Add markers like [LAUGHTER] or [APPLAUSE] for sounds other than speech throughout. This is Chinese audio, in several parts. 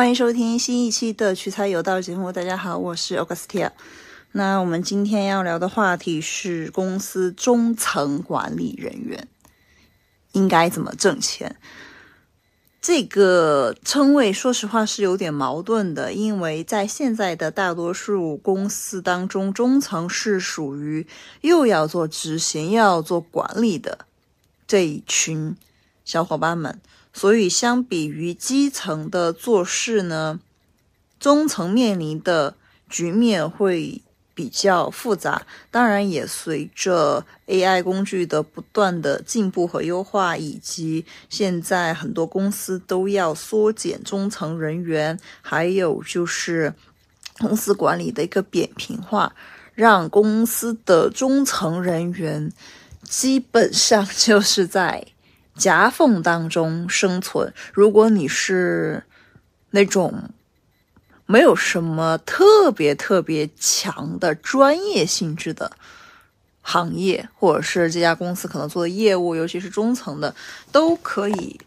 欢迎收听新一期的取材有道节目。大家好，我是 Augustia。那我们今天要聊的话题是公司中层管理人员应该怎么挣钱。这个称谓，说实话是有点矛盾的，因为在现在的大多数公司当中，中层是属于又要做执行又要做管理的这一群小伙伴们。所以，相比于基层的做事呢，中层面临的局面会比较复杂。当然，也随着 AI 工具的不断的进步和优化，以及现在很多公司都要缩减中层人员，还有就是公司管理的一个扁平化，让公司的中层人员基本上就是在。夹缝当中生存。如果你是那种没有什么特别特别强的专业性质的行业，或者是这家公司可能做的业务，尤其是中层的，都可以。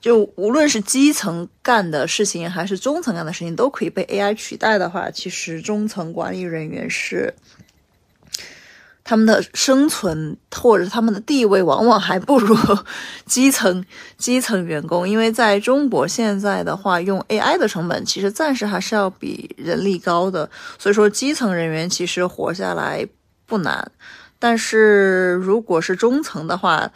就无论是基层干的事情，还是中层干的事情，都可以被 AI 取代的话，其实中层管理人员是。他们的生存或者他们的地位，往往还不如 [LAUGHS] 基层基层员工，因为在中国现在的话，用 AI 的成本其实暂时还是要比人力高的，所以说基层人员其实活下来不难。但是如果是中层的话，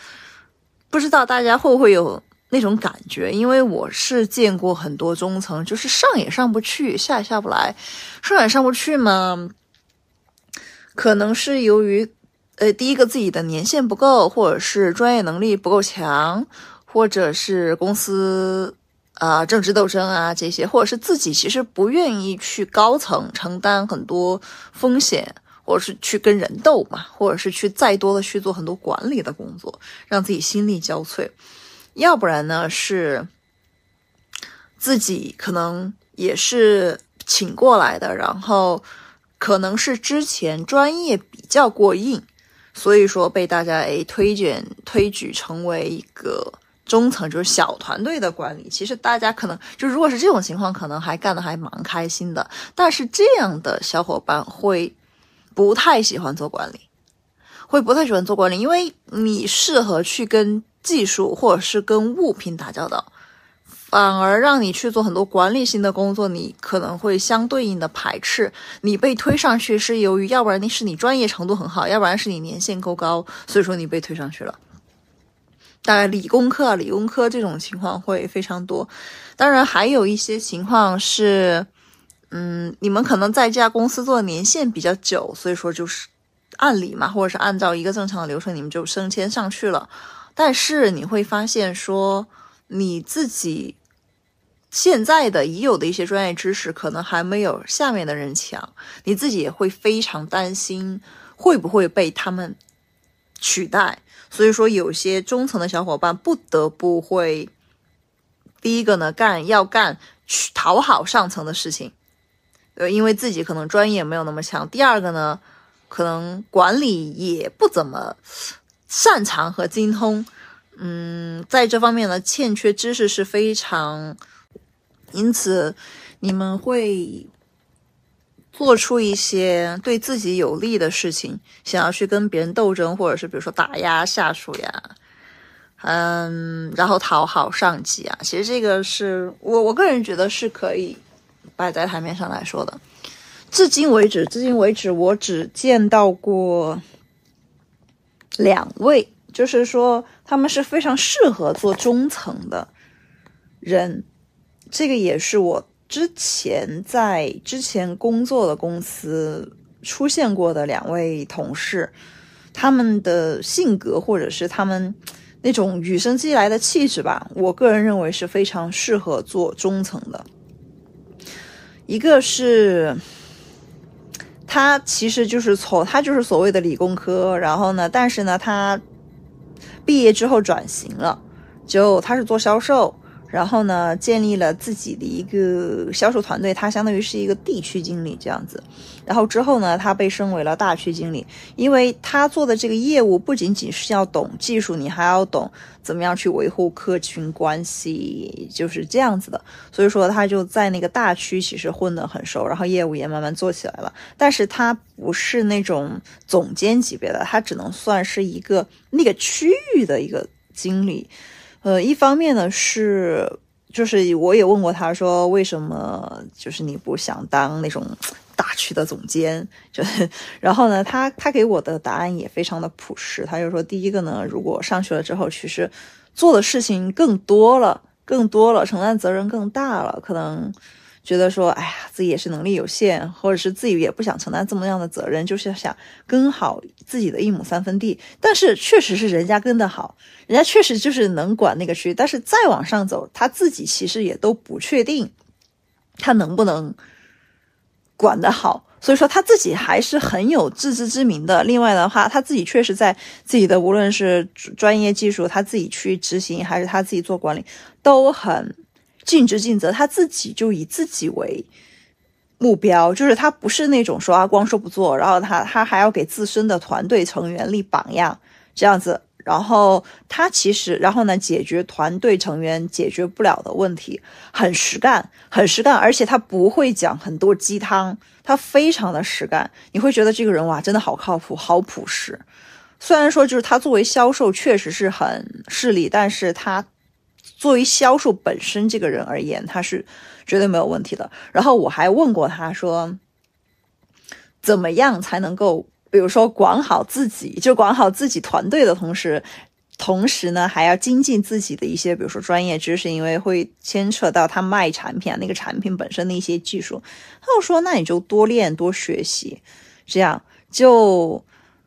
不知道大家会不会有那种感觉？因为我是见过很多中层，就是上也上不去，下也下不来，上也上不去嘛。可能是由于，呃，第一个自己的年限不够，或者是专业能力不够强，或者是公司啊政治斗争啊这些，或者是自己其实不愿意去高层承担很多风险，或者是去跟人斗嘛，或者是去再多的去做很多管理的工作，让自己心力交瘁。要不然呢，是自己可能也是请过来的，然后。可能是之前专业比较过硬，所以说被大家诶推荐推举成为一个中层，就是小团队的管理。其实大家可能就如果是这种情况，可能还干得还蛮开心的。但是这样的小伙伴会不太喜欢做管理，会不太喜欢做管理，因为你适合去跟技术或者是跟物品打交道。反而让你去做很多管理性的工作，你可能会相对应的排斥。你被推上去是由于，要不然你是你专业程度很好，要不然是你年限够高，所以说你被推上去了。大概理工科啊，理工科这种情况会非常多。当然还有一些情况是，嗯，你们可能在这家公司做的年限比较久，所以说就是按理嘛，或者是按照一个正常的流程，你们就升迁上去了。但是你会发现说。你自己现在的已有的一些专业知识，可能还没有下面的人强，你自己也会非常担心会不会被他们取代。所以说，有些中层的小伙伴不得不会，第一个呢，干要干讨好上层的事情，呃，因为自己可能专业没有那么强。第二个呢，可能管理也不怎么擅长和精通。嗯，在这方面呢，欠缺知识是非常，因此你们会做出一些对自己有利的事情，想要去跟别人斗争，或者是比如说打压下属呀，嗯，然后讨好上级啊。其实这个是我我个人觉得是可以摆在台面上来说的。至今为止，至今为止，我只见到过两位。就是说，他们是非常适合做中层的人，这个也是我之前在之前工作的公司出现过的两位同事，他们的性格或者是他们那种与生俱来的气质吧，我个人认为是非常适合做中层的。一个是，他其实就是从他就是所谓的理工科，然后呢，但是呢，他。毕业之后转型了，就他是做销售，然后呢，建立了自己的一个销售团队，他相当于是一个地区经理这样子。然后之后呢，他被升为了大区经理，因为他做的这个业务不仅仅是要懂技术，你还要懂怎么样去维护客群关系，就是这样子的。所以说他就在那个大区其实混得很熟，然后业务也慢慢做起来了。但是他不是那种总监级别的，他只能算是一个那个区域的一个经理。呃，一方面呢是，就是我也问过他说，为什么就是你不想当那种大区的总监？就，然后呢，他他给我的答案也非常的朴实，他就说，第一个呢，如果上去了之后，其实做的事情更多了，更多了，承担责任更大了，可能。觉得说，哎呀，自己也是能力有限，或者是自己也不想承担这么样的责任，就是想跟好自己的一亩三分地。但是确实是人家跟得好，人家确实就是能管那个区。但是再往上走，他自己其实也都不确定他能不能管得好，所以说他自己还是很有自知之明的。另外的话，他自己确实在自己的无论是专业技术，他自己去执行，还是他自己做管理，都很。尽职尽责，他自己就以自己为目标，就是他不是那种说啊光说不做，然后他他还要给自身的团队成员立榜样这样子，然后他其实然后呢解决团队成员解决不了的问题，很实干，很实干，而且他不会讲很多鸡汤，他非常的实干，你会觉得这个人哇真的好靠谱，好朴实。虽然说就是他作为销售确实是很势利，但是他。作为销售本身这个人而言，他是绝对没有问题的。然后我还问过他说，怎么样才能够，比如说管好自己，就管好自己团队的同时，同时呢还要精进自己的一些，比如说专业知识，因为会牵扯到他卖产品啊，那个产品本身的一些技术。他就说，那你就多练多学习，这样就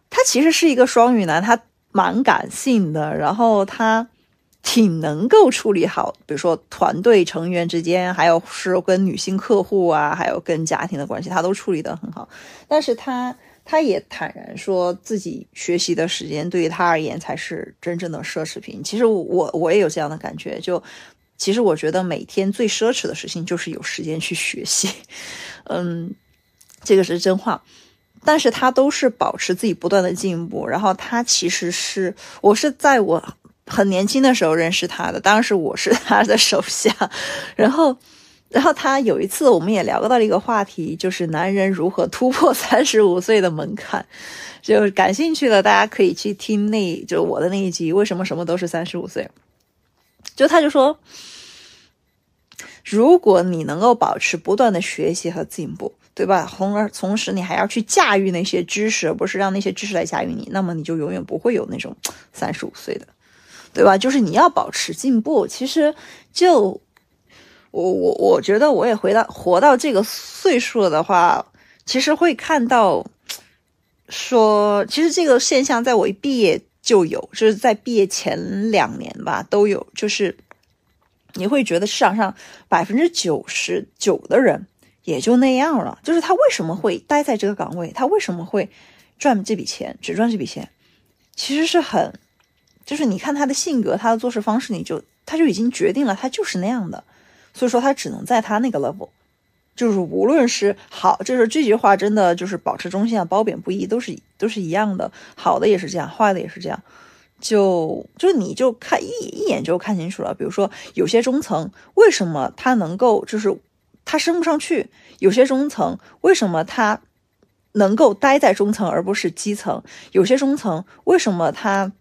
他其实是一个双鱼男，他蛮感性的，然后他。挺能够处理好，比如说团队成员之间，还有是跟女性客户啊，还有跟家庭的关系，他都处理得很好。但是他他也坦然说自己学习的时间对于他而言才是真正的奢侈品。其实我我也有这样的感觉，就其实我觉得每天最奢侈的事情就是有时间去学习，[LAUGHS] 嗯，这个是真话。但是他都是保持自己不断的进步，然后他其实是我是在我。很年轻的时候认识他的，当时我是他的手下，[LAUGHS] 然后，然后他有一次我们也聊到了一个话题，就是男人如何突破三十五岁的门槛，[LAUGHS] 就感兴趣的大家可以去听那就我的那一集，为什么什么都是三十五岁？就他就说，如果你能够保持不断的学习和进步，对吧？从而同时你还要去驾驭那些知识，而不是让那些知识来驾驭你，那么你就永远不会有那种三十五岁的。对吧？就是你要保持进步。其实，就我我我觉得，我也回到活到这个岁数了的话，其实会看到，说其实这个现象在我一毕业就有，就是在毕业前两年吧都有。就是你会觉得市场上百分之九十九的人也就那样了。就是他为什么会待在这个岗位？他为什么会赚这笔钱？只赚这笔钱？其实是很。就是你看他的性格，他的做事方式，你就他就已经决定了，他就是那样的，所以说他只能在他那个 level，就是无论是好，就是这句话真的就是保持中性啊，褒贬不一，都是都是一样的，好的也是这样，坏的也是这样，就就你就看一一眼就看清楚了。比如说有些中层为什么他能够就是他升不上去，有些中层为什么他能够待在中层而不是基层，有些中层为什么他。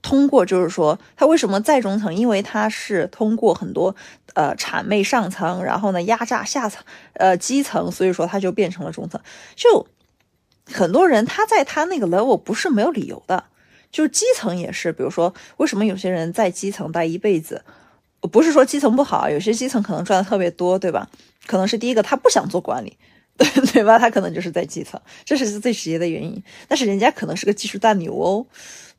通过就是说，他为什么在中层？因为他是通过很多呃谄媚上层，然后呢压榨下层，呃基层，所以说他就变成了中层。就很多人他在他那个 level 不是没有理由的，就是基层也是。比如说，为什么有些人在基层待一辈子？不是说基层不好，有些基层可能赚的特别多，对吧？可能是第一个他不想做管理，[LAUGHS] 对吧？他可能就是在基层，这是最直接的原因。但是人家可能是个技术大牛哦。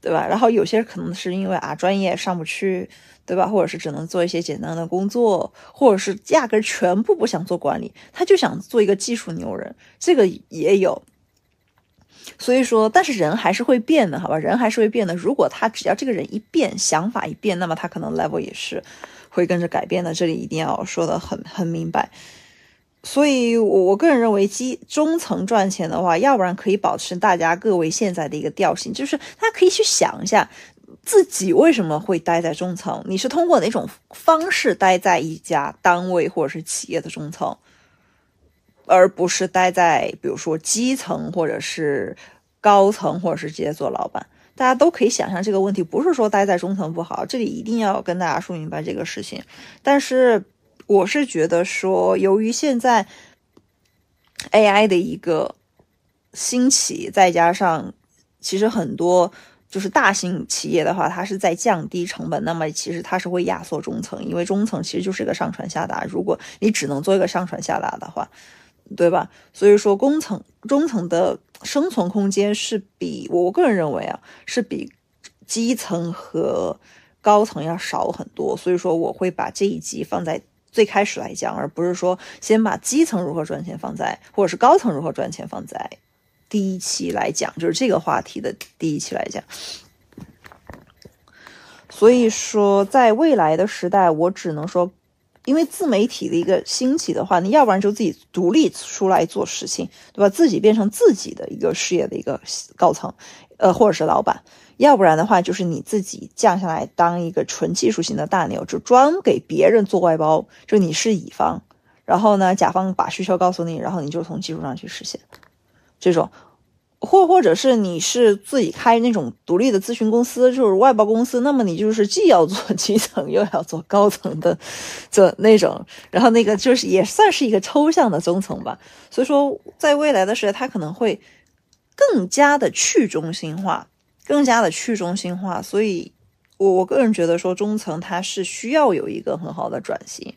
对吧？然后有些可能是因为啊专业上不去，对吧？或者是只能做一些简单的工作，或者是压根全部不想做管理，他就想做一个技术牛人，这个也有。所以说，但是人还是会变的，好吧？人还是会变的。如果他只要这个人一变，想法一变，那么他可能 level 也是会跟着改变的。这里一定要说的很很明白。所以，我我个人认为，基中层赚钱的话，要不然可以保持大家各位现在的一个调性，就是大家可以去想一下，自己为什么会待在中层？你是通过哪种方式待在一家单位或者是企业的中层，而不是待在比如说基层或者是高层，或者是直接做老板？大家都可以想象这个问题，不是说待在中层不好，这里一定要跟大家说明白这个事情，但是。我是觉得说，由于现在 AI 的一个兴起，再加上其实很多就是大型企业的话，它是在降低成本，那么其实它是会压缩中层，因为中层其实就是一个上传下达，如果你只能做一个上传下达的话，对吧？所以说，工层中层的生存空间是比我个人认为啊，是比基层和高层要少很多。所以说，我会把这一集放在。最开始来讲，而不是说先把基层如何赚钱放在，或者是高层如何赚钱放在第一期来讲，就是这个话题的第一期来讲。所以说，在未来的时代，我只能说，因为自媒体的一个兴起的话，你要不然就自己独立出来做事情，对吧？自己变成自己的一个事业的一个高层，呃，或者是老板。要不然的话，就是你自己降下来当一个纯技术型的大牛，就专给别人做外包，就你是乙方，然后呢，甲方把需求告诉你，然后你就从技术上去实现。这种，或或者是你是自己开那种独立的咨询公司，就是外包公司，那么你就是既要做基层，又要做高层的，做那种，然后那个就是也算是一个抽象的中层吧。所以说，在未来的时代，它可能会更加的去中心化。更加的去中心化，所以，我我个人觉得说中层它是需要有一个很好的转型，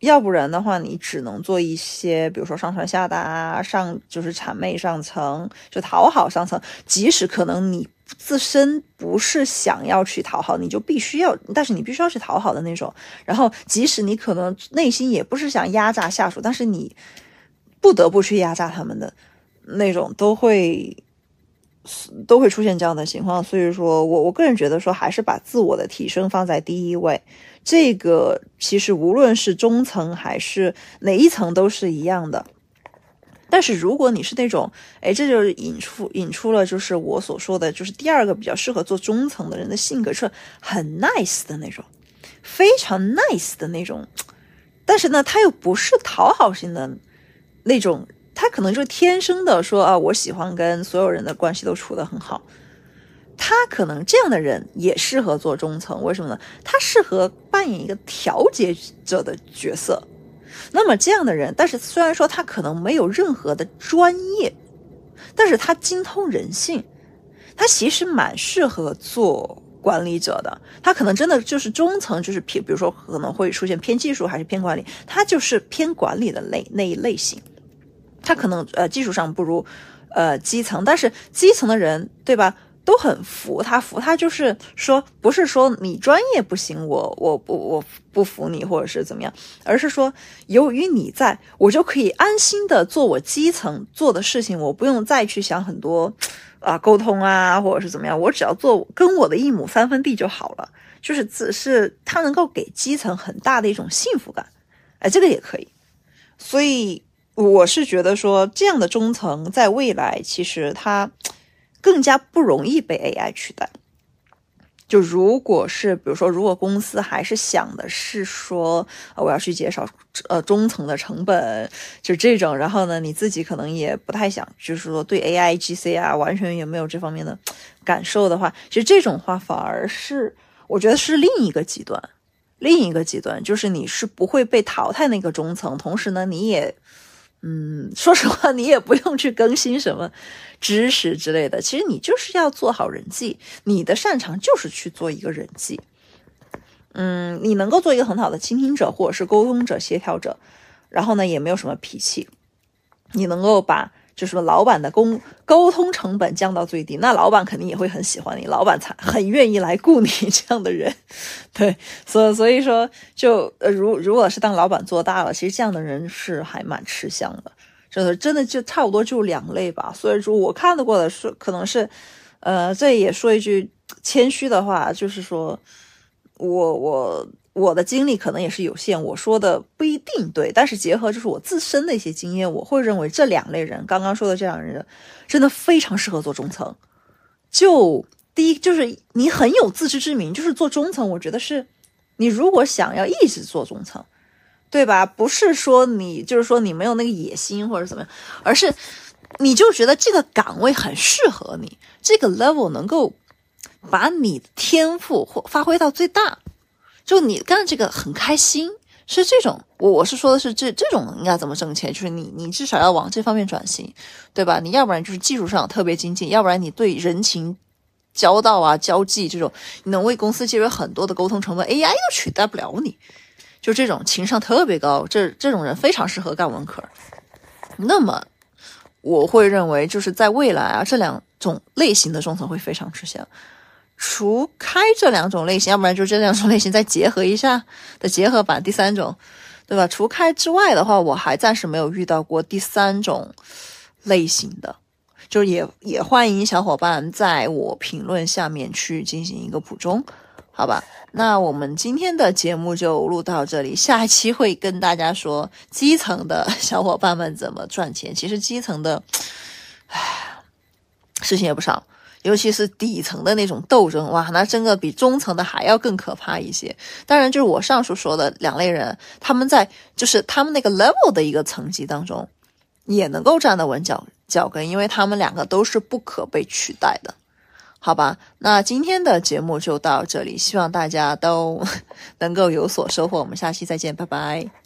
要不然的话，你只能做一些，比如说上传下达，上就是谄媚上层，就讨好上层。即使可能你自身不是想要去讨好，你就必须要，但是你必须要去讨好的那种。然后，即使你可能内心也不是想压榨下属，但是你不得不去压榨他们的那种，都会。都会出现这样的情况，所以说我我个人觉得说，还是把自我的提升放在第一位。这个其实无论是中层还是哪一层都是一样的。但是如果你是那种，哎，这就是引出引出了就是我所说的就是第二个比较适合做中层的人的性格是很 nice 的那种，非常 nice 的那种。但是呢，他又不是讨好型的那种。他可能就天生的说啊，我喜欢跟所有人的关系都处得很好。他可能这样的人也适合做中层，为什么呢？他适合扮演一个调节者的角色。那么这样的人，但是虽然说他可能没有任何的专业，但是他精通人性，他其实蛮适合做管理者的。他可能真的就是中层，就是偏，比如说可能会出现偏技术还是偏管理，他就是偏管理的类那一类型。他可能呃技术上不如，呃基层，但是基层的人对吧都很服他，服他就是说不是说你专业不行，我我不我不服你或者是怎么样，而是说由于你在，我就可以安心的做我基层做的事情，我不用再去想很多啊沟通啊或者是怎么样，我只要做跟我的一亩三分地就好了，就是只是他能够给基层很大的一种幸福感，哎这个也可以，所以。我是觉得说，这样的中层在未来其实它更加不容易被 AI 取代。就如果是比如说，如果公司还是想的是说，我要去减少呃中层的成本，就这种，然后呢，你自己可能也不太想，就是说对 AI GC 啊完全也没有这方面的感受的话，其实这种话反而是我觉得是另一个极端，另一个极端就是你是不会被淘汰那个中层，同时呢，你也。嗯，说实话，你也不用去更新什么知识之类的。其实你就是要做好人际，你的擅长就是去做一个人际。嗯，你能够做一个很好的倾听者，或者是沟通者、协调者，然后呢，也没有什么脾气，你能够把。就是说，老板的沟沟通成本降到最低，那老板肯定也会很喜欢你，老板才很愿意来雇你 [LAUGHS] 这样的人。对，所以所以说，就呃，如如果是当老板做大了，其实这样的人是还蛮吃香的。真的真的就差不多就两类吧。所以说我看得过的是，可能是，呃，这也说一句谦虚的话，就是说我我我的经历可能也是有限，我说的不一定对，但是结合就是我自身的一些经验，我会认为这两类人，刚刚说的这两类人，真的非常适合做中层。就第一，就是你很有自知之明，就是做中层，我觉得是。你如果想要一直做中层，对吧？不是说你就是说你没有那个野心或者怎么样，而是你就觉得这个岗位很适合你，这个 level 能够把你的天赋或发挥到最大，就你干这个很开心，是这种。我我是说的是这这种应该怎么挣钱？就是你你至少要往这方面转型，对吧？你要不然就是技术上特别精进，要不然你对人情。交道啊，交际这种，能为公司节约很多的沟通成本，AI 都取代不了你。就这种情商特别高，这这种人非常适合干文科。那么，我会认为，就是在未来啊，这两种类型的中层会非常吃香。除开这两种类型，要不然就这两种类型再结合一下的结合版，第三种，对吧？除开之外的话，我还暂时没有遇到过第三种类型的。就也也欢迎小伙伴在我评论下面去进行一个补充，好吧？那我们今天的节目就录到这里，下一期会跟大家说基层的小伙伴们怎么赚钱。其实基层的，唉，事情也不少，尤其是底层的那种斗争，哇，那真的比中层的还要更可怕一些。当然，就是我上述说的两类人，他们在就是他们那个 level 的一个层级当中，也能够站得稳脚。脚跟，因为他们两个都是不可被取代的，好吧？那今天的节目就到这里，希望大家都 [LAUGHS] 能够有所收获。我们下期再见，拜拜。